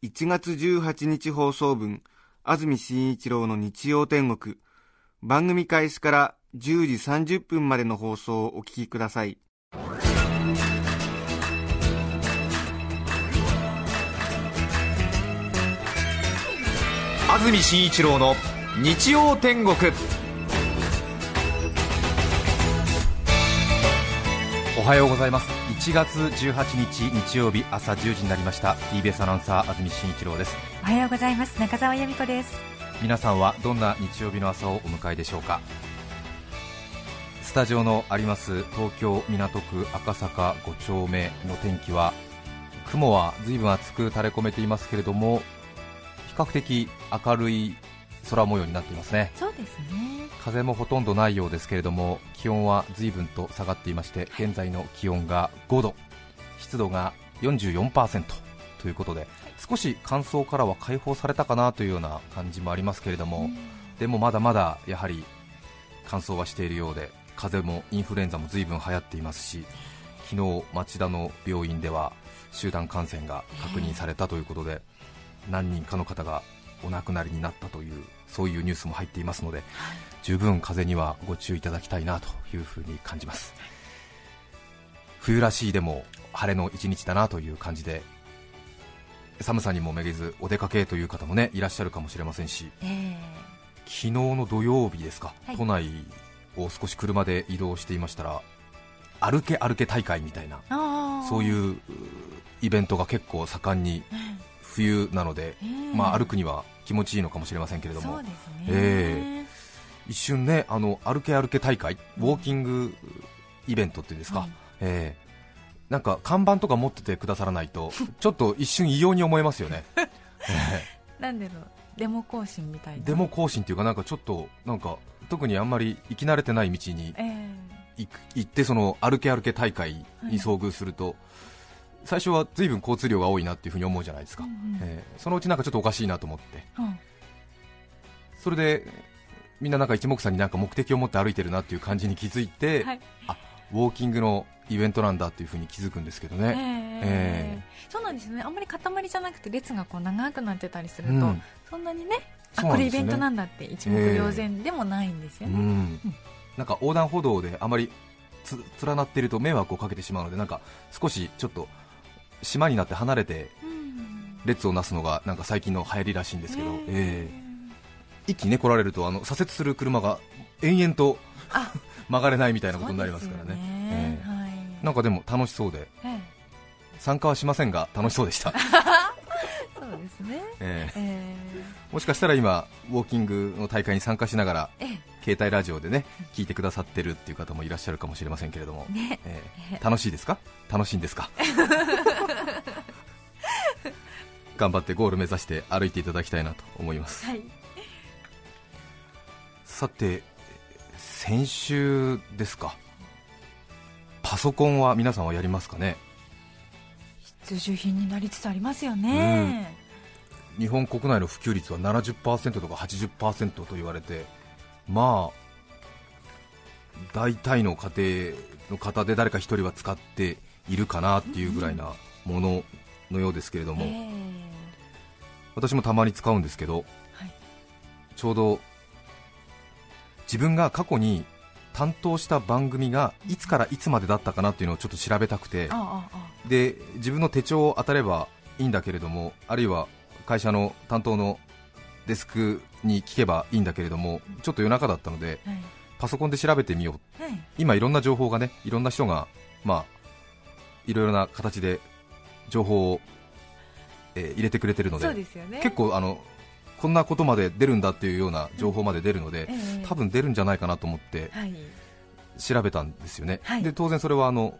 1月18日放送分安住紳一郎の日曜天国。番組開始から10時30分までの放送をお聞きください。安住紳一郎の日曜天国。おはようございます。1月18日日曜日朝10時になりました。TBS アナウンサー安住紳一郎です。おはようございます。中澤由美子です。皆さんはどんな日曜日の朝をお迎えでしょうか？スタジオのあります東京港区赤坂5丁目の天気は雲は随分厚く垂れ込めていますけれども比較的明るい空模様になっていますね。そうですね。風もほとんどないようですけれども気温は随分と下がっていまして現在の気温が5度湿度が44%ということで少し乾燥からは解放されたかなというような感じもありますけれどもでもまだまだやはり乾燥はしているようで風邪もインフルエンザも随分流行っていますし昨日町田の病院では集団感染が確認されたということで何人かの方がお亡くなりになったというそういうニュースも入っていますので十分風邪にはご注意いただきたいなというふうに感じます。冬らしいでも晴れの一日だなという感じで寒さにもめげずお出かけという方もねいらっしゃるかもしれませんしえ昨日の土曜日ですか、はい。都内を少し車で移動していましたら歩け歩け大会みたいなそういううイベントが結構盛んに冬なので、えーまあ、歩くには気持ちいいのかもしれませんけれども。そうですね、え一瞬ねあの歩け歩け大会ウォーキングイベントっていうんですか、はい。ええ。なんか看板とか持っててくださらないと ちょっと一瞬異様に思えますよね、えなんだろうデモ行進みたいな。えデモ行進っていうかなんかちょっとなんか特にあんまり行き慣れてない道にえー行く行ってその歩け歩け大会に遭遇すると、最初は随分交通量が多いなっていうふうに思うじゃないですか、うんうん。ええそのうちなんかちょっとおかしいなと思って。うんそれでみんななんか一目散になんか目的を持って歩いてるなっていう感じに気づいて、はい。あウォーキングのイベントなんだっていうふうに気づくんですけどえね、ーえ。そうなんですね。あんまり塊じゃなくて列がこう長くなってたりすると、うん。そんなにねあね。これイベントなんだって一目瞭然でもないんですようね、ん。なんか横断歩道であまりつ連なっていると迷惑をかけてしまうのでなんか少しちょっと島になって離れてうん。列をなすのがなんか最近の流行りらしいんですけど、え。ーええ。一気にね来られるとあの左折する車が延々とあ。曲がれないみたいなことになりますからね。そうですよええ。はい。なんかでも楽しそうでええ。参加はしませんが楽しそうでした、そうですね。ええ。えもしかしたら今ウォーキングの大会に参加しながら携帯ラジオでね聞いてくださってるっていう方もいらっしゃるかもしれませんけれども、えね。ええ。ー楽しいですか？楽しいんですか？頑張ってゴール目指して歩いていただきたいなと思います。はい。さて先週ですか？パソコンは皆さんはやりますかね？必需品になりつつありますよね、日本国内の普及率は70%とか80%と言われてまあ大体の家庭の方で誰か一人は使っているかなっていうぐらいなもののようですけれども、ええ。私もたまに使うんですけどはい。ちょうど自分が過去に担当した番組がいつからいつまでだったかなっていうのをちょっと調べたくてで自分の手帳を当たればいいんだけれどもあるいは会社の担当のデスクに聞けばいいんだけれどもちょっと夜中だったのであはい。パソコンで調べてみよう。はい。今いろんな情報がねいろんな人がまあいろいろな形で情報を、えー入れてくれてるのででね。結構あのこんなことまで出るんだっていうような情報まで出るので、ええ。多分出るんじゃないかなと思ってはい。調べたんですよね、はい。で当然それはあの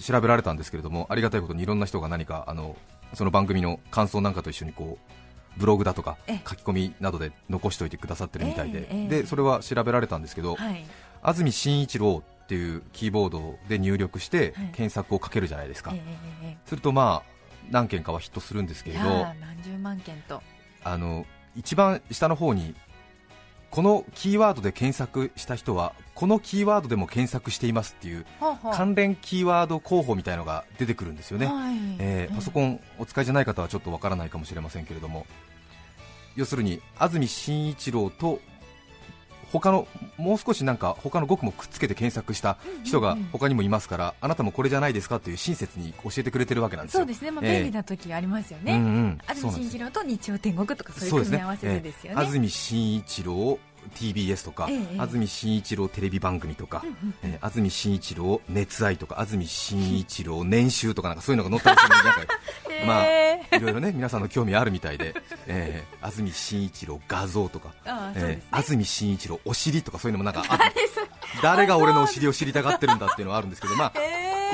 調べられたんですけれどもありがたいことにいろんな人が何かあのその番組の感想なんかと一緒にこうブログだとかええ。書き込みなどで残しておいてくださってるみたいで、でそれは調べられたんですけど、はい。安住紳一郎っていうキーボードで入力してはい。検索をかけるじゃないですか、するとまあ何件かはヒットするんですけいれど何十万件と。あの一番下の方にこのキーワードで検索した人はこのキーワードでも検索していますっていう関連キーワード候補みたいのが出てくるんですよね、はい。えーパソコンお使いじゃない方はちょっとわからないかもしれませんけれども。要するに安住紳一郎と他のもう少しなんか他の語句もくっつけて検索した人が他にもいますから、あなたもこれじゃないですかという親切に教えてくれてるわけなんですよ。そうですね、まあ、ええ。便利な時ありますようんね、うんうなん。です住紳一郎と日曜天国とかそういう組み合わせでですよね。ええ。安住紳一郎 TBS とか、ええ安住紳一郎テレビ番組とか、うんうん。えー安住紳一郎熱愛とか安住紳一郎年収とかなんかそういうのが載ったりするのになんか まあへいろいろね皆さんの興味あるみたいで、えー安住紳一郎画像とか、えー安住紳一郎お尻とかそういうのもなんか 誰が俺のお尻を知りたがってるんだっていうのはあるんですけど、まあ、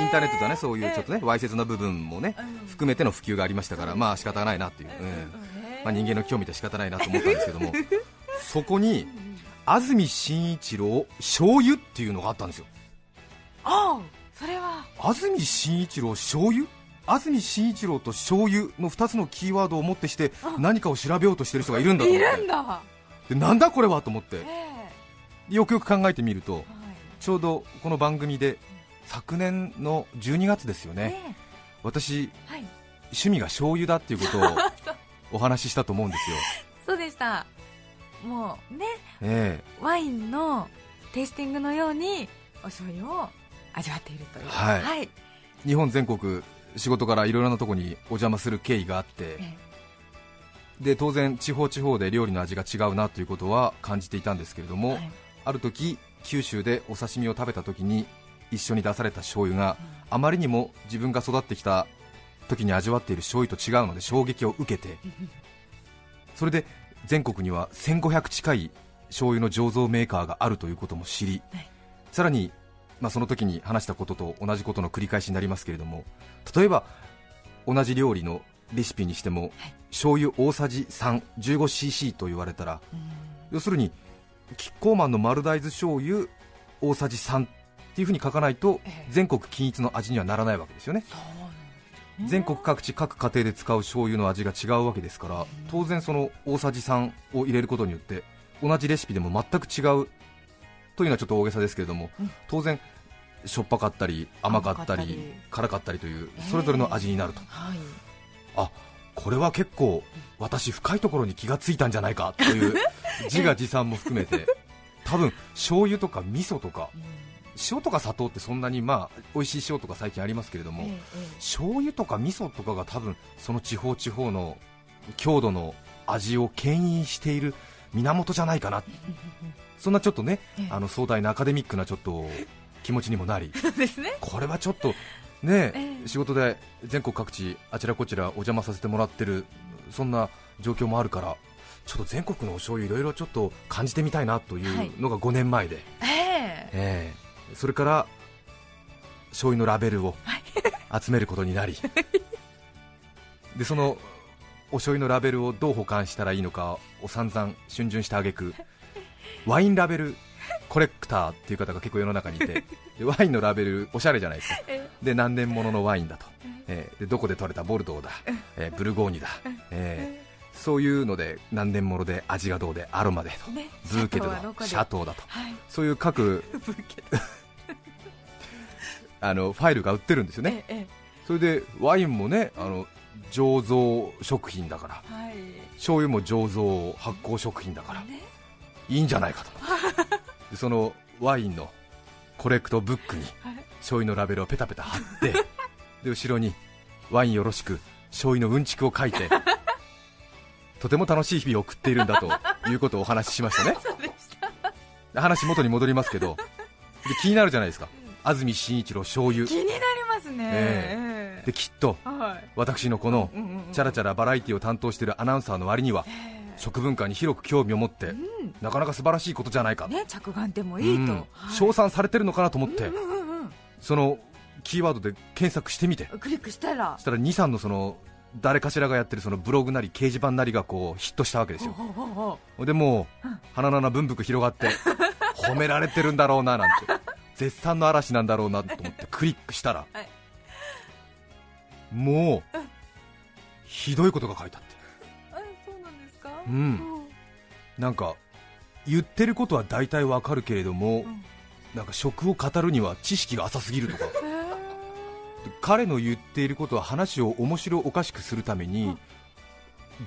インターネットではねそういうちょっとねわいせつな部分もねうん。含めての普及がありましたから、まあ仕方ないなっていう、うん。まあ、人間の興味で仕方ないなと思ったんですけどもそこに安住紳一郎醤油っていうのがあったんですよ。ああそれは。安住紳一郎醤油？安住紳一郎と醤油の2つのキーワードをもってして何かを調べようとしてる人がいるんだとい思って。るんだ。でなんだこれはと思って。えよくよく考えてみるとえはい。ちょうどこの番組で昨年の12月ですよね。え私えはい。趣味が醤油だっていうことを お話ししたと思うんですよ。そうでしたもうねえワインのテイスティングのようにお醤油を味わっているという。はい。はい、え日本全国仕事からいろいろなところにお邪魔する経緯があって。えで当然地方地方で料理の味が違うなということは感じていたんですけれども、えはい。ある時九州でお刺身を食べた時に一緒に出された醤油があまりにも自分が育ってきた時に味わっている醤油と違うので衝撃を受けてそれで全国には1500近い醤油の醸造メーカーがあるということも知り、はい。さらに、まあ、その時に話したことと同じことの繰り返しになりますけれども例えば同じ料理のレシピにしても、はい。醤油大さじ 315cc と言われたらうん。要するにキッコーマンの丸大豆醤油大さじ3っていうふうに書かないとええ。全国均一の味にはならないわけですよね。そう全国各地各家庭で使う醤油の味が違うわけですから当然その大さじ3を入れることによって同じレシピでも全く違うというのはちょっと大げさですけれどもうん。当然しょっぱかったり甘かったり辛かったりというそれぞれの味になると。はい。あこれは結構私深いところに気がついたんじゃないかという自画自賛も含めて 多分醤油とか味噌とかうん塩とか砂糖ってそんなにまあ美味しい塩とか最近ありますけれども、ええええ。醤油とか味噌とかが多分その地方地方の郷土の味を牽引している源じゃないかな。そんなちょっとね、ええ。あの壮大なアカデミックなちょっと気持ちにもなり。ね。これはちょっとね、ええ。仕事で全国各地あちらこちらお邪魔させてもらってるそんな状況もあるからちょっと全国のお醤油いろいろちょっと感じてみたいなというのが5年前で、ええ。ええそれから醤油のラベルを集めることになり。でそのお醤油のラベルをどう保管したらいいのかを散々逡巡した挙句ワインラベルコレクターっていう方が結構世の中にいてでワインのラベルおしゃれじゃないですか。えで何年もののワインだと、えーでどこで取れたボルドーだ、えーブルゴーニュだ、えーそういうので何年もので味がどうでアロマでと。ブーケドだシャトーだと。はい。そういう各ブーケあのファイルが売ってるんですよね、えええそれでワインもねあの醸造食品だから。えはい。醤油も醸造発酵食品だから。ねいいんじゃないかと。でそのワインのコレクトブックにはい。醤油のラベルをペタペタ貼って で後ろにワインよろしく醤油のうんちくを書いて とても楽しい日々を送っているんだということをお話ししましたね。話元に戻りますけどで気になるじゃないですか安住紳一郎醤油。気になりますね。えできっとはい。私のこのチャラチャラバラエティを担当しているアナウンサーの割にはええ。食文化に広く興味を持ってうん。なかなか素晴らしいことじゃないか、ね着眼点もいいと、うん。はい。称賛されてるのかなと思って、うんうんうんそのキーワードで検索してみて。クリックしたら。そしたら23のその誰かしらがやってるそのブログなり掲示板なりがこうヒットしたわけですよ。ほうほうほうでもう鼻の穴文福広がって 褒められてるんだろうななんて絶賛の嵐なんだろうなと思ってクリックしたら、はい。もうひどいことが書いてあって。あそうなんですか？うん。なんか言ってることは大体わかるけれども、ん。なんか食を語るには知識が浅すぎるとか。彼の言っていることは話を面白おかしくするために、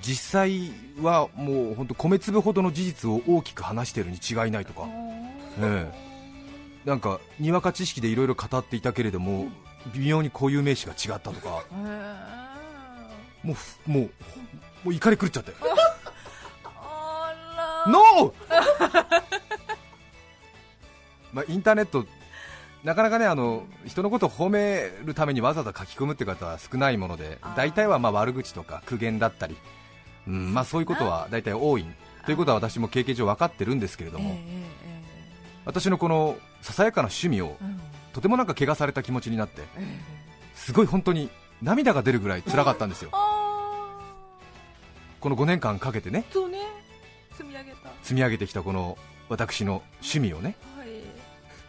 実際はもう本当米粒ほどの事実を大きく話しているに違いないとか、ええなんかにわか知識でいろいろ語っていたけれども、微妙に固有名詞が違ったとか。もうふもうもう怒り狂っちゃって。ノー まあインターネットなかなかねあの人のことを褒めるためにわざわざ書き込むって方は少ないもので大体はまあ悪口とか苦言だったり、うんまあ、そういうことは大体多い。ということは私も経験上分かってるんですけれども、えええ私のこのささやかな趣味をとてもなんか怪我された気持ちになってええ。すごい本当に涙が出るぐらい辛かったんですよ。あこの5年間かけてねーそうね。積み上げた。積み上げてきたこの私の趣味をね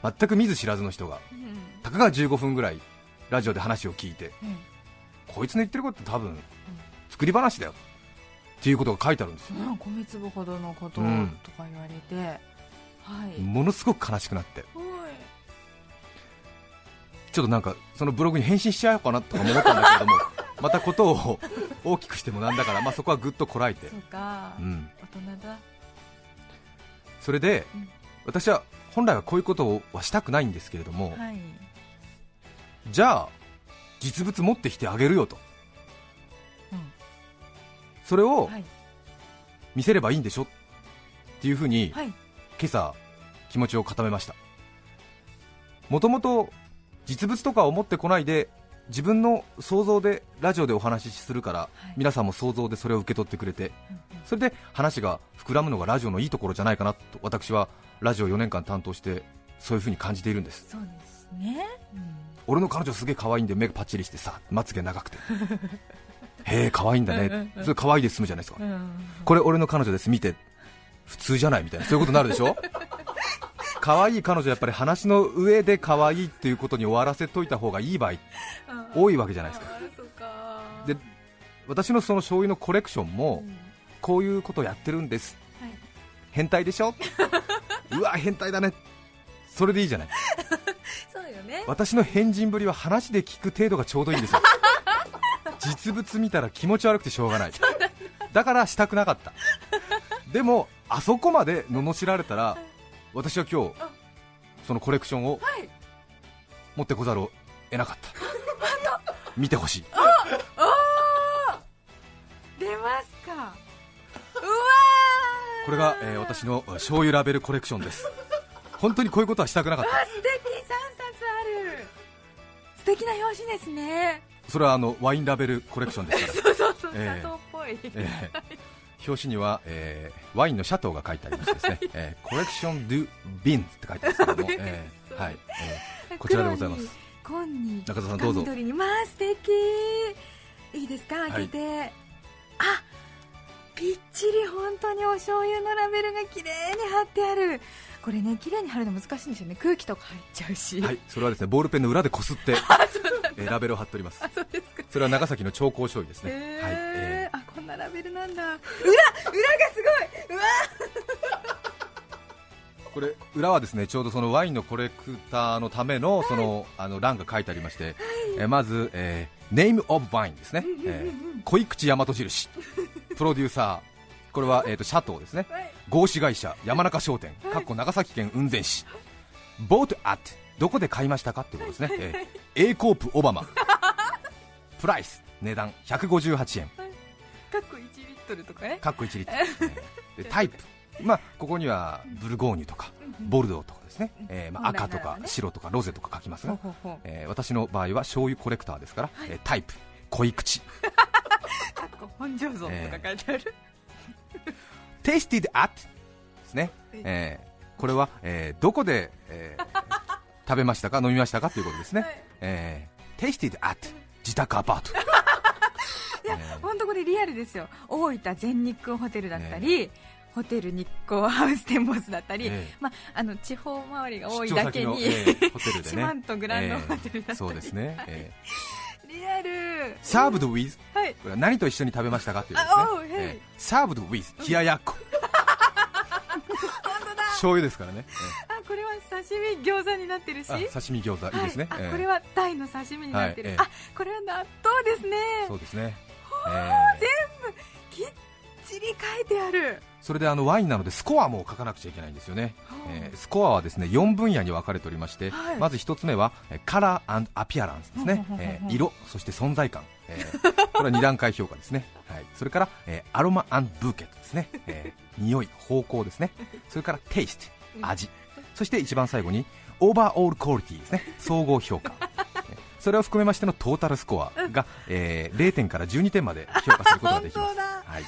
はい。全く見ず知らずの人がうん。たかが15分ぐらいラジオで話を聞いてうん。こいつの言ってること多分作り話だよっていうことが書いてあるんですよ、うん米粒ほどのことうん。とか言われてはい。ものすごく悲しくなって。ちょっとなんかそのブログに返信しちゃおうかなとかも思ったんだけれども またことを大きくしてもなんだから、まあ、そこはぐっとこらえて。そうか。うん、大人だ。それで、うん。私は本来はこういうことはしたくないんですけれども、はい。じゃあ実物持ってきてあげるよと、うん。それをはい。見せればいいんでしょっていうふうに、はい今朝気持ちを固めました。もともと実物とかを持ってこないで自分の想像でラジオでお話しするから、はい。皆さんも想像でそれを受け取ってくれてそれで話が膨らむのがラジオのいいところじゃないかなと私はラジオ4年間担当してそういうふうに感じているんです。そうですね。うん。俺の彼女すげえ可愛いんで目がパッチリしてさまつげ長くて。へえ可愛いんだね。それ可愛いで済むじゃないですか。うん。これ俺の彼女です。見て普通じゃないみたいな。そういうことになるでしょ？可愛い彼女やっぱり話の上で可愛いっていうことに終わらせといた方がいい場合多いわけじゃないですか。で私のその醤油のコレクションもうん。こういうことやってるんです。はい。変態でしょ？うわ変態だね。それでいいじゃない。そうよね。私の変人ぶりは話で聞く程度がちょうどいいんですよ。実物見たら気持ち悪くてしょうがない。だからしたくなかった。でもあそこまで罵られたら私は今日あそのコレクションをはい。持ってこざるを得なかった。見てほしい。出ますか。うわー。これが、えー私の醤油ラベルコレクションです。本当にこういうことはしたくなかっあ素敵。三冊ある。素敵な表紙ですね。たそれはあのワインラベルコレクションですから。そうそうそう。ええ砂糖っぽい、えー表紙には、えーワインのシャトーが書いてありましてですね、えーコレクション・ドゥ・ビンズって書いてあるんですけども、えーはいえーこちらでございます。中田さんどうぞ。深緑にまあ素敵。いいですか？開けて、あぴっちり本当にお醤油のラベルが綺麗に貼ってある。これね綺麗に貼るの難しいんですよね。空気とか入っちゃうし、はい、それはですねボールペンの裏でこすって、えーラベルを貼っております。あそすか。それは長崎の超高醤油ですね、えー。はいえあこんなラベルなんだ。裏裏がすごい。うわ。ー これ裏はですねちょうどそのワインのコレクターのためのそのあの欄が書いてありまして、えーまず、えー、ネームオブワインですね、えー恋口大和印。プロデューサー。これは、えー、とシャトーですね。はい。合資会社山中商店。かっこ長崎県雲仙市。ボートアットどこで買いましたかってことですね、えー、A コープオバマ。プライス値段158円かっこ1リットルとかね。かっこ1リットル、え ーでタイプ。まあここにはブルゴーニュとかボルドーとかですね、えーまあ、赤とか白とかロゼとか書きますが、えー私の場合は醤油コレクターですから、えータイプ。濃い口。かっこ本醸造とか書いてある、テイスティでアットですね、えーこれは、えーどこで、えー 食べましたか？飲みましたか？ということですね、はい。えーテイスティでアット自宅アパート、えー本当これリアルですよ。大分全日空ホテルだったり、ホテル日光ハウステンボスだったり、ええまあ、あの地方周りが多いだけに、ええホテルで四ね万十グランドホテルだったり、ええそうですね、ええ。リアル。サーブドウィズはい。これは何と一緒に食べましたかっていうですね。あおうへい。ええ。サーブドウィズ冷ややっこ。醤油ですからね、あこれは刺身餃子になってるし。刺身餃子。いいですね、これはタイの刺身になってる、はい。ええ。あこれは納豆ですね。そうですね、ええきっちり書いてある。それであのワインなのでスコアも書かなくちゃいけないんですよね、えースコアはですね4分野に分かれておりまして、はい。まず1つ目はえーカラーアピアランスですね。えー色そして存在感、えーこれは2段階評価ですね、はい、それから、えーアロマブーケットですね、えー匂い方向ですね。それからテイスト味。そして一番最後にオーバーオールクオリティですね。総合評価。えーそれを含めましてのトータルスコアが、えー0点から12点まで評価することができます。はい、はい。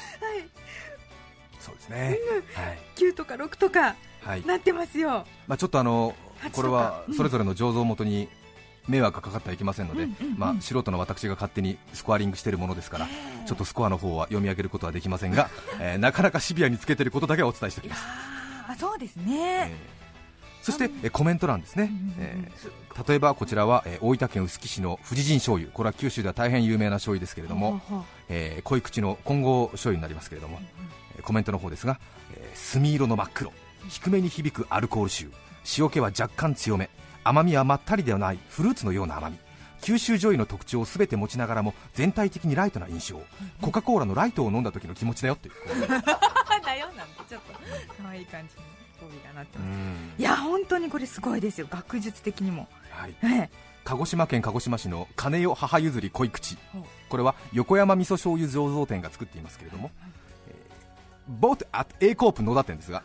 そうですね、はい。9とか6とかはい。なってますよ。まあ、ちょっとあの8これはそれぞれの醸造元に迷惑がかかってはいけませんので、うんうんうん。まあ、素人の私が勝手にスコアリングしているものですから、ちょっとスコアの方は読み上げることはできませんが、えーなかなかシビアにつけていることだけはお伝えしておきます、あーそうですえね、ーそして、えーコメント欄ですね、えー例えばこちらは、えー大分県臼杵市の富士神醤油。これは九州では大変有名な醤油ですけれども、えー濃い口の混合醤油になりますけれども、えーコメントの方ですが、えー墨色の真っ黒。低めに響くアルコール臭。塩気は若干強め。甘みはまったりではない。フルーツのような甘み。九州醤油の特徴を全て持ちながらも全体的にライトな印象。コカ・コーラのライトを飲んだ時の気持ちだよっていう。あ だよなんてちょっと可愛い感じに帯がなってうます。ん。いや本当にこれすごいですよ。学術的にも。はい。ええ。鹿児島県鹿児島市の金代母譲り濃い口これは横山味噌醤油醸造店が作っていますけれども、えー、ボート at A コープ野田店ですが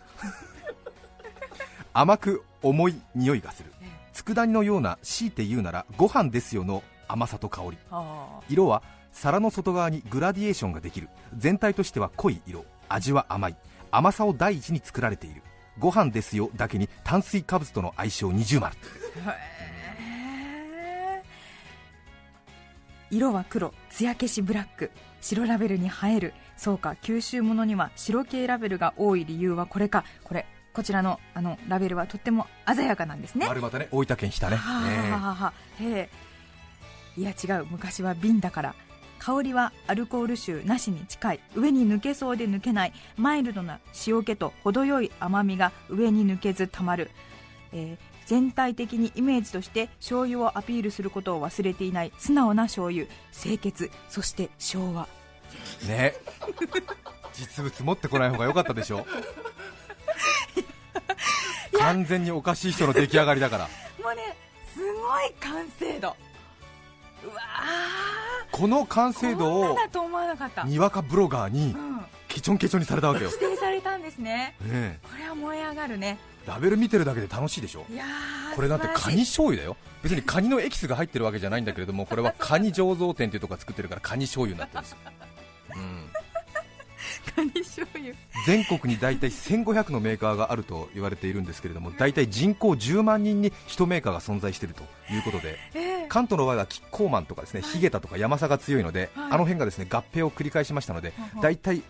甘く重い匂いがする。佃煮のような強いて言うならご飯ですよの甘さと香り。あ。色は皿の外側にグラディエーションができる。全体としては濃い色。味は甘い。甘さを第一に作られているご飯ですよだけに炭水化物との相性二重丸。色は黒。艶消しブラック。白ラベルに映える。そうか九州ものには白系ラベルが多い理由はこれか。これこちらのあのラベルはとっても鮮やかなんですね。丸またね。大分県日田ね、ははあはあへえいや違う。昔は瓶だから香りはアルコール臭なしに近い。上に抜けそうで抜けない。マイルドな塩気と程よい甘みが上に抜けずたまる、えー全体的にイメージとして醤油をアピールすることを忘れていない。素直な醤油。清潔。そして昭和。ね。実物持ってこない方が良かったでしょ？完全におかしい人の出来上がりだから。もうねすごい完成度。うわこの完成度をなだと思わなかった、にわかブロガーにうん、ケチョンケチョンにされたわけよ、指定されたんですね。ねこれは燃え上がるね。えラベル見てるだけで楽しいでしょ。これだってカニ醤油だよ。別にカニのエキスが入ってるわけじゃないんだけれどもこれはカニ醸造店っていうとこが作ってるからカニ醤油になってるんですよ、全国に大体1500のメーカーがあると言われているんですけれども大体人口10万人に1メーカーが存在しているということでええ。関東の場合はキッコーマンとかですね、ヒゲタとかヤマサが強いので、はい。あの辺がですね合併を繰り返しましたので大体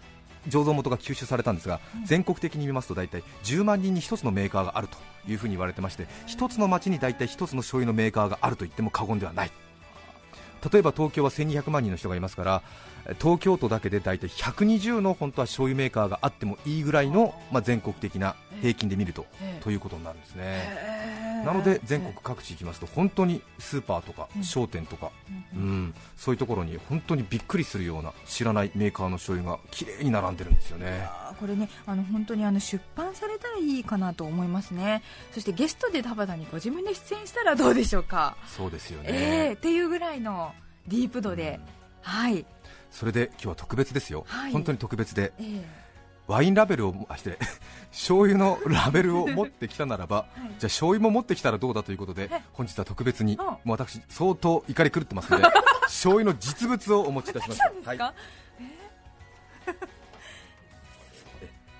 醸造元が吸収されたんですが、うん。全国的に見ますと大体10万人に1つのメーカーがあるというふうに言われてまして1つの町に大体1つの醤油のメーカーがあると言っても過言ではない。例えば東京は1200万人の人がいますから東京都だけで大体120の本当は醤油メーカーがあってもいいぐらいの、まあ、全国的な平均で見ると、ええ。ということになるんですね、ええ。なので全国各地行きますと本当にスーパーとかうん。商店とか、ううん。ん、そういうところに本当にびっくりするような知らないメーカーの醤油が綺麗に並んでるんですよね。これねあの本当にあの出版されたらいいかなと思いますね。そしてゲストで田畑にご自分で出演したらどうでしょうか、そうですよね、ええっていうぐらいのディープ度で、はい、それで今日は特別ですよ、はい。本当に特別で。ええ。ワインラベルを あ失礼。醤油のラベルを持ってきたならば、い。じゃあ醤油も持ってきたらどうだということでえ本日は特別に、うん。もう私相当怒り狂ってますので 醤油の実物をお持ちいたしましたはい、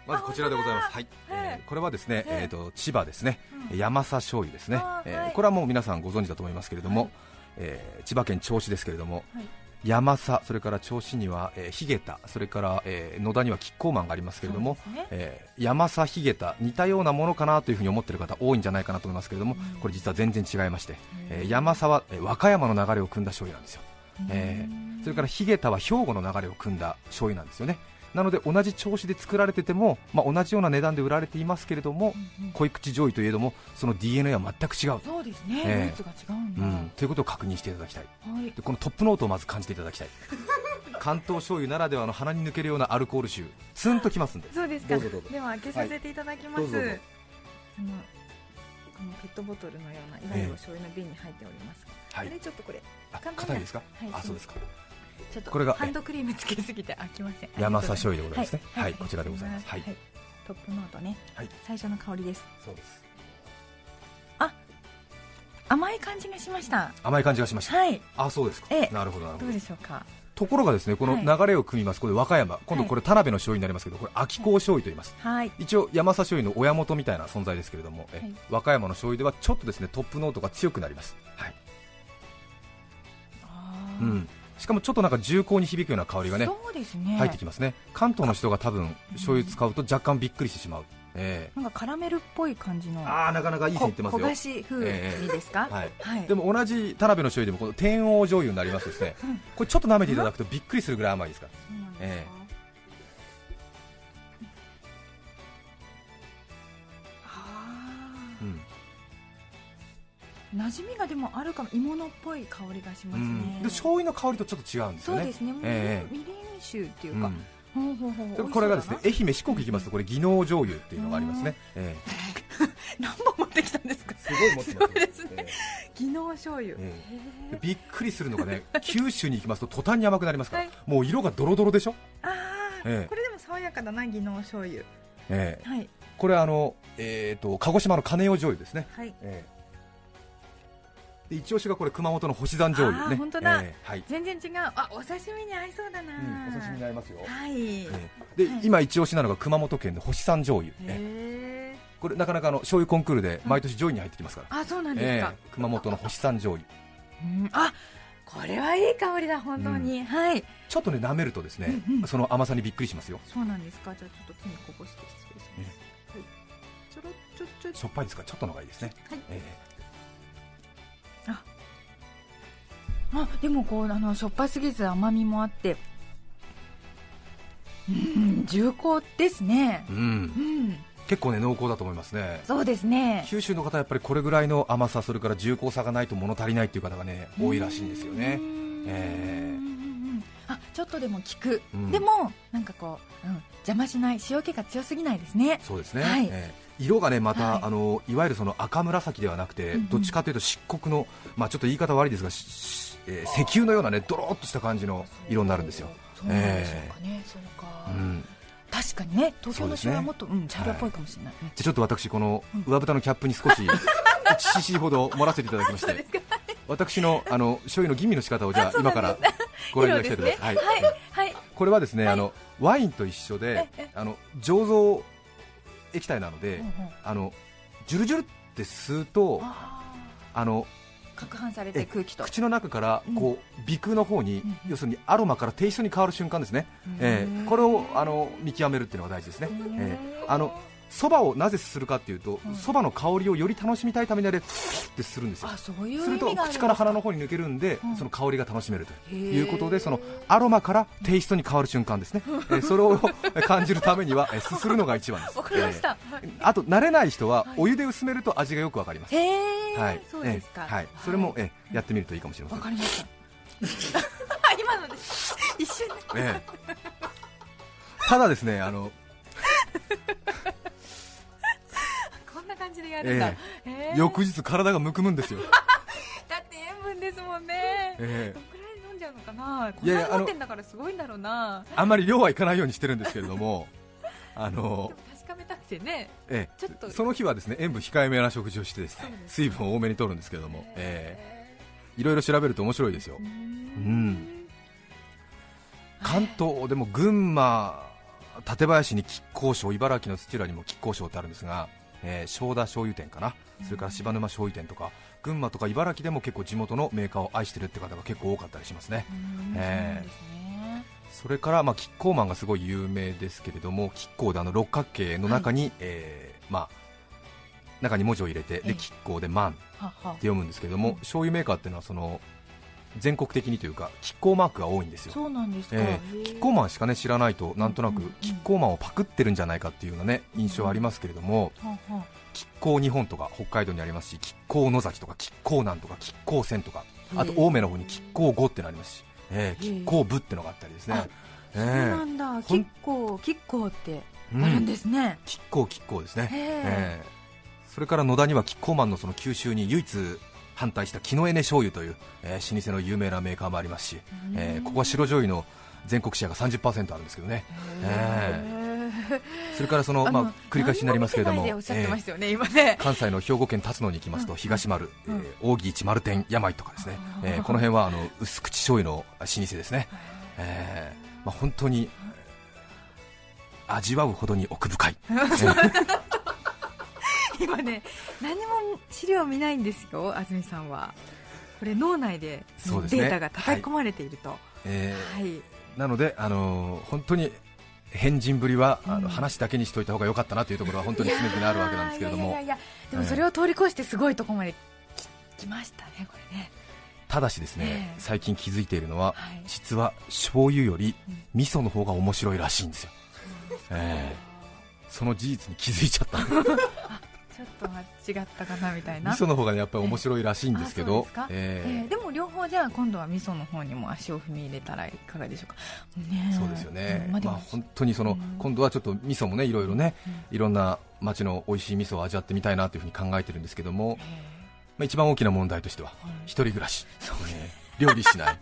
まずこちらでございます、はい。はいえーこれはですね、ええ。えー、と千葉ですね、うん。山佐醤油ですね。えーこれはもう皆さんご存知だと思いますけれども、はい。えー千葉県銚子ですけれども、はい山佐、それから銚子には、えー、ヒゲタ、それから、えー野田にはキッコーマンがありますけれども、ね。えー山佐、ヒゲタ、似たようなものかなというふうに思っている方多いんじゃないかなと思いますけれども、これ実は全然違いまして、えー山佐は、えー和歌山の流れを組んだ醤油なんですよ。えーそれからヒゲタは兵庫の流れを組んだ醤油なんですよねなので同じ調子で作られてても、まあ、同じような値段で売られていますけれども、うんうん。濃い口醤油といえどもその DNA は全く違う、そうですね、えーツが違うんだ、うん、ということを確認していただきたい。はい。でこのトップノートをまず感じていただきたい。関東醤油ならではの鼻に抜けるようなアルコール臭。ツンときますんで。そうですか。どうぞどうぞ。では開けさせていただきます、はい。のこのペットボトルのようないわゆるお醤油の瓶に入っております。が、はい。あれちょっとこれ。硬いですか、はいあそうですかちょっとこれがハンドクリームつけすぎて開きません。山佐醤油でございますね。ははい。こちらでございます。はい、トップノートね、はい。最初の香りです。そうです。甘い感じがしました。甘い感じがしました、はい。あそうですか、ええ。なるほどなるほど。どうでしょうか。ところがですねこの流れを組みます、これ和歌山。今度これ田辺の醤油になりますけどこれ秋高醤油と言います。はい。一応山佐醤油の親元みたいな存在ですけれども、えはい。和歌山の醤油ではちょっとですねトップノートが強くなります、はい。あー。うん、しかもちょっとなんか重厚に響くような香りがねそうですね。入ってきますね。関東の人が多分醤油使うと若干びっくりしてしまう、えなんかカラメルっぽい感じのえああなかなかいい線いってますよ。こ焦がし風味ですか、はい。はい。でも同じ田辺の醤油でもこの天王醤油になりますとですねうん。これちょっと舐めていただくとびっくりするぐらい甘いですから。そうなんえあ馴染みがでもあるかも芋のっぽい香りがしますうん。醤油の香りとちょっと違うんですよね。そうですね、ええ。みりん酒っていうか、うん。ほうほうほう。これがですね愛媛四国行きますとこれ技能醤油っていうのがありますね、え 何本持ってきたんですか？えすごい持ってますすね。え技能醤油、えーえ。びっくりするのがね九州に行きますと途端に甘くなりますから、はい。もう色がドロドロでしょ、ああ、ええ。これでも爽やかだな技能醤油。ええ。はい。これあの、えー、と鹿児島の金尾醤油ですね、はい。ええ。で一押しがこれ熊本の星山醤油ね。本当だ。ええはい、全然違う。あお刺身に合いそうだな、うん、お刺身になりますよ、はい、ええ。で、はい。今一押しなのが熊本県の星山醤油、えへえこれなかなかあの醤油コンクールで毎年上位に入ってきますから、ーあそうなんですか。え、え熊本の星山醤油うんあこれはいい香りだ本当に、はい。ちょっとね舐めるとですね、うんうん。その甘さにびっくりしますよ。そうなんですか。じゃあちょっと手にこぼして失礼します、はい、ちょろちょちょしょっぱいですか？らちょっとの方がいいですね、はい。えあでもこうあのしょっぱすぎず甘みもあって。うん重厚ですね。えうん。うん。結構ね濃厚だと思いますね。そうですね。九州の方はやっぱりこれぐらいの甘さそれから重厚さがないと物足りないっていう方がね多いらしいんですよね。うんええあちょっとでも効く、うん。でもなんかこう、うん、邪魔しない。塩気が強すぎないですね。そうですね、はい。ええ。色がねまた、はい。い、あのいわゆるその赤紫ではなくて、どっちかというと漆黒のまあちょっと言い方悪いですが、えー石油のようなねドローっとした感じの色になるんですよ、そうでしょうかね、そうか、うん、確かにね東京の塩はもっと、うん、茶色っぽいかもしれない、ねじゃあちょっと私この上蓋のキャップに少し 1cc ほど盛らせていただきまして。私のあの醤油の吟味の仕方をじゃ今からご覧いただきたい。と思います、はい。はい。はい。これはですね、はい。あのワインと一緒でええ。あの醸造液体なので、うんうん。あのジュルジュルって吸うとああのー攪拌されて空気と。口の中からこう鼻腔の方に、うん要するにアロマからテイストに変わる瞬間ですね、えーこれをあの見極めるっていうのが大事ですね、えーあのそばをなぜするかっていうとうん。そば、の香りをより楽しみたいためにあれってするんですよ。あそういうすると口から鼻の方に抜けるんで、うん。その香りが楽しめるということでそのアロマからテイストに変わる瞬間ですね、えーそれを 感じるためには、えーすするのが一番です。わかりました、えーあと慣れない人ははい。お湯で薄めると味がよくわかります、はい。そうですか、えーはい、それも、えーやってみるといいかもしれません。わかりました。今ので。一瞬でええただですねあの、感じでやるんだ、えへー翌日体がむくむんですよ、だって塩分ですもんね、えどんくらい飲んじゃうのかな？こんないに持ってんだからすごいんだろうな。えあんまり量はいかないようにしてるんですけれども あでもの、確かめたくてね。えちょっと。えその日はですね塩分控えめな食事をしてですね水分を多めに取るんですけれども、え。えいろいろ調べると面白いですよ。うーん。関東でも群馬館林に亀甲省茨城の土浦にも亀甲省ってあるんですが、えー、正田醤油店かな？それから柴沼醤油店とか群馬とか茨城でも結構地元のメーカーを愛してるって方が結構多かったりしますね。うんえー。それから、まあ、キッコーマンがすごい有名ですけれどもキッコーであの六角形の中に、えーまあ、中に文字を入れてええ。でキッコーでマンってはは読むんですけれども、うん。醤油メーカーっていうのはその全国的にというかキッコーマークが多いんですよ。そうなんですか、えーキッコーマンしかね知らないとなんとなくうん。うんうんキッコーマンをパクってるんじゃないかっていうようなね印象ありますけれども、ははキッコー日本とか北海道にありますしキッコー野崎とかキッコー南とかキッコー線とかあと青梅の方にキッコー5ってのありますし、えーキッコー部ってのがあったりですね。あ、えそうーなんだ、キッコー、キッコーってうん。あるんですね。キッコーキッコーですね、へえ。えーそれから野田にはキッコーマンのその吸収に唯一反対した木のエネ醤油という、えー老舗の有名なメーカーもありますし、えーここは白醤油の全国シェアが30%あるんですけどね、えそれからその、まあ、繰り返しになりますけれども。関西の兵庫県辰野に行きますと、うん。東丸、うんえー扇一丸天山井とかですね、うん。えーこの辺はあの薄口醤油の老舗ですね、えー。まあ、本当に味わうほどに奥深い、えー今ね、何も資料見ないんですよ、安住さんは。これ脳内でデータが叩き込まれていると。えーはい。なので、あのー本当に変人ぶりは、あうん。の話だけにしといた方が良かったなというところは本当に常々あるわけなんですけれども。でもそれを通り越してすごいところまでき来ましたね、これね。ただしですね、ええ。最近気づいているのは、はい。実は醤油よりうん。味噌の方が面白いらしいんですよ、ええ。その事実に気づいちゃった ちょっとは違ったかなみたいな。味噌の方がねやっぱり面白いらしいんですけど。ですか？えええーでも両方じゃあ今度は味噌の方にも足を踏み入れたらいかがでしょうか、ねえ。そうですよね、うんまあ本当にその、うん。今度はちょっと味噌もねいろいろね、うんいろんな町の美味しい味噌を味わってみたいなというふうに考えてるんですけども、えまあ、一番大きな問題としては、一人暮らし、ね料理しない。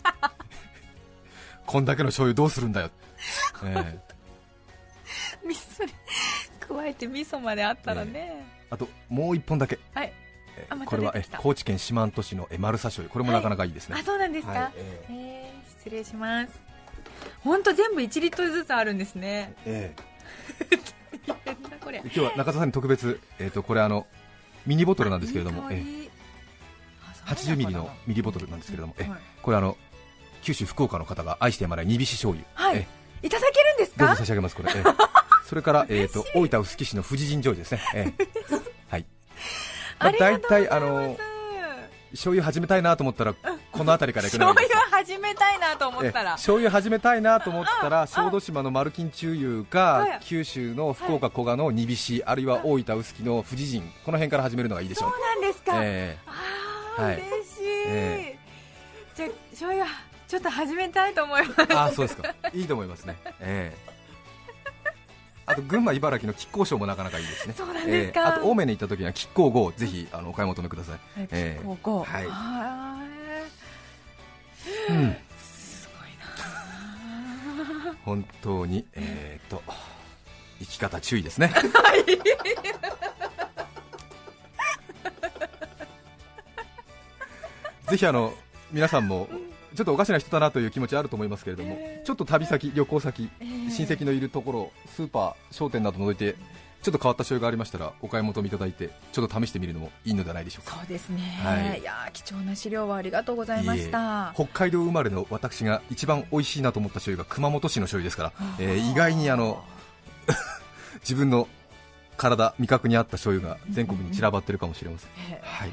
こんだけの醤油どうするんだよ、ええ。味噌に加えて味噌まであったらね、あともう一本だけ、はい。えあまたこれはえ高知県四万十市のえ丸さ醤油これもなかなかいいですね、あそうなんですか、はい。ええー失礼します。本当全部1リットルずつあるんですね。ええ。なんだこれえ今日は中田さんに特別、えー、とこれあのミニボトルなんですけれども、えいい。え80ミリのミリボトルなんですけれども、えはい。これあの九州福岡の方が愛してやまない煮びし醤油、はい。えいただけるんですどうぞか差し上げますこれ、ええ それから、えー、と大分臼杵市の富士神醤油ですね、ええ。はい。まあ、大体あの醤油始めたいなと思ったらこの辺りから行く醤油始めたいなと思ったら。え醤油始めたいなと思ったら小豆島の丸金中油かはい。九州の福岡古賀の煮びしあるいは大分臼杵の富士神この辺から始めるのがいいでしょう。そうなんですか、えああ、はい。嬉しい、えじゃあ醤油ちょっと始めたいと思います。えああそうですか。いいと思いますね。ええあと群馬茨城の亀甲賞もなかなかいいですね。そうなんですか。ええ。あと青梅に行った時には亀甲号ぜひあのお買い求めください。えええ。ここはい。はうん。いすごいな。本当にえっと生き方注意ですね。ぜひあの皆さんもちょっとおかしな人だなという気持ちあると思いますけれども、えー。ちょっと旅先、旅行先、ええ親戚のいるところ、スーパー、商店など除いて、ちょっと変わった醤油がありましたら、お買い求めいただいて、ちょっと試してみるのもいいのではないでしょうか。そうですね、はい。い、やー貴重な資料はありがとうございました。北海道生まれの私が一番美味しいなと思った醤油が熊本市の醤油ですから、あえー意外にあの 自分の体、味覚に合った醤油が全国に散らばってるかもしれません。ええはい、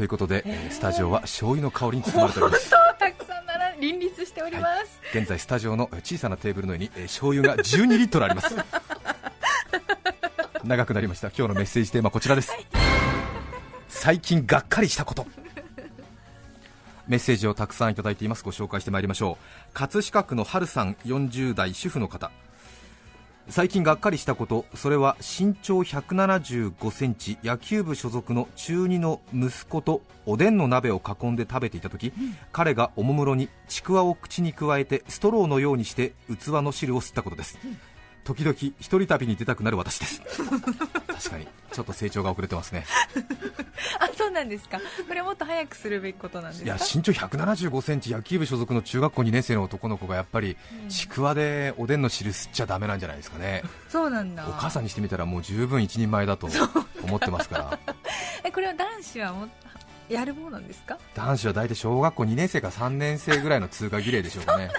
ということで、えー。えースタジオは醤油の香りに包まれております。ーたくさんなら林立しております、現在スタジオの小さなテーブルの上に、えー醤油が12リットルあります。長くなりました。今日のメッセージテーマこちらです。最近がっかりしたこと。メッセージをたくさんいただいています。ご紹介してまいりましょう。葛飾区の春さん40代主婦の方最近がっかりしたことそれは身長175センチ野球部所属の中2の息子とおでんの鍋を囲んで食べていた時、彼がおもむろにちくわを口に加えてストローのようにして器の汁を吸ったことです、時々一人旅に出たくなる私です。確かにちょっと成長が遅れてますね。あそうなんですか。これもっと早くするべきことなんですか？いや身長175センチ野球部所属の中学校2年生の男の子がやっぱりちくわでおでんの汁吸っちゃだめなんじゃないですかね、そうなんだ。お母さんにしてみたらもう十分一人前だと思ってますから。えこれは男子はもやるものなんですか？男子は大体小学校2年生か3年生ぐらいの通過儀礼でしょうかね。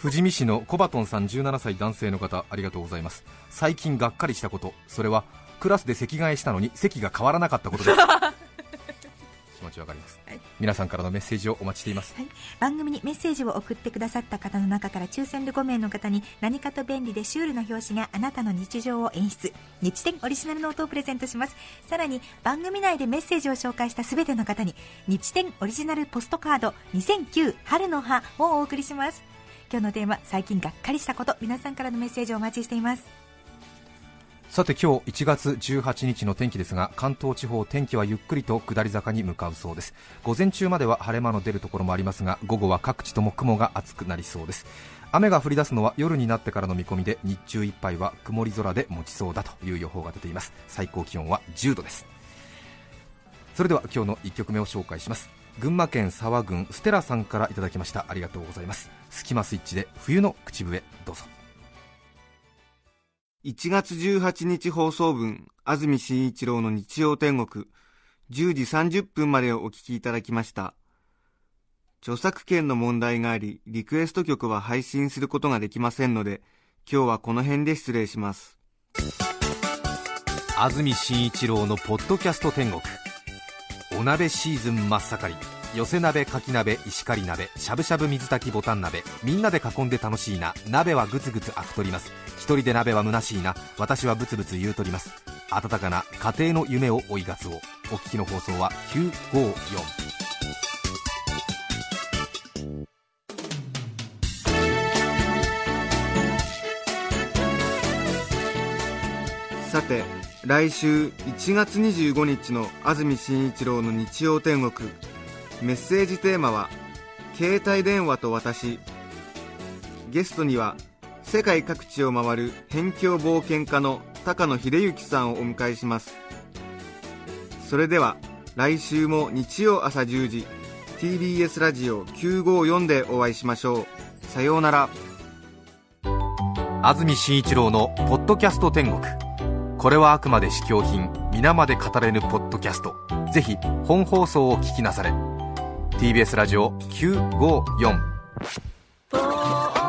富士見市のコバトンさん17歳男性の方ありがとうございます。最近がっかりしたこと。それはクラスで席替えしたのに席が変わらなかったことです。気持ちわかります、はい。皆さんからのメッセージをお待ちしています。はい、番組にメッセージを送ってくださった方の中から抽選で5名の方に何かと便利でシュールな表紙があなたの日常を演出。日展オリジナルノートをプレゼントします。さらに番組内でメッセージを紹介した全ての方に日展オリジナルポストカード2009春の葉をお送りします。今日のテーマ最近がっかりしたこと。皆さんからのメッセージをお待ちしていますさて今日1月18日の天気ですが関東地方天気はゆっくりと下り坂に向かうそうです。午前中までは晴れ間の出るところもありますが午後は各地とも雲が厚くなりそうです。雨が降り出すのは夜になってからの見込みで日中いっぱいは曇り空で持ちそうだという予報が出ています。最高気温は10度です。それでは今日の1曲目を紹介します。群馬県沢郡ステラさんからいただきました。ありがとうございます。スキマスイッチで冬の口笛どうぞ。1月18日放送分、安住紳一郎の日曜天国、10時30分までお聞きいただきました。著作権の問題があり、リクエスト曲は配信することができませんので、今日はこの辺で失礼します。安住紳一郎のポッドキャスト天国お鍋シーズン真っ盛り寄せ鍋かき鍋石狩鍋しゃぶしゃぶ水炊きボタン鍋。みんなで囲んで楽しいな。鍋はグツグツアク取ります。一人で鍋は虚しいな。私はブツブツ言うとります。温かな家庭の夢を追いがつを。お聞きの放送は954さて、来週1月25日の安住紳一郎の日曜天国、メッセージテーマは、携帯電話と私。ゲストには、世界各地を回る辺境冒険家の高野秀幸さんをお迎えします。それでは、来週も日曜朝10時、TBS ラジオ954でお会いしましょう。さようなら。安住紳一郎のポッドキャスト天国これはあくまで試供品皆まで語れぬポッドキャストぜひ本放送を聞きなされ TBS ラジオ954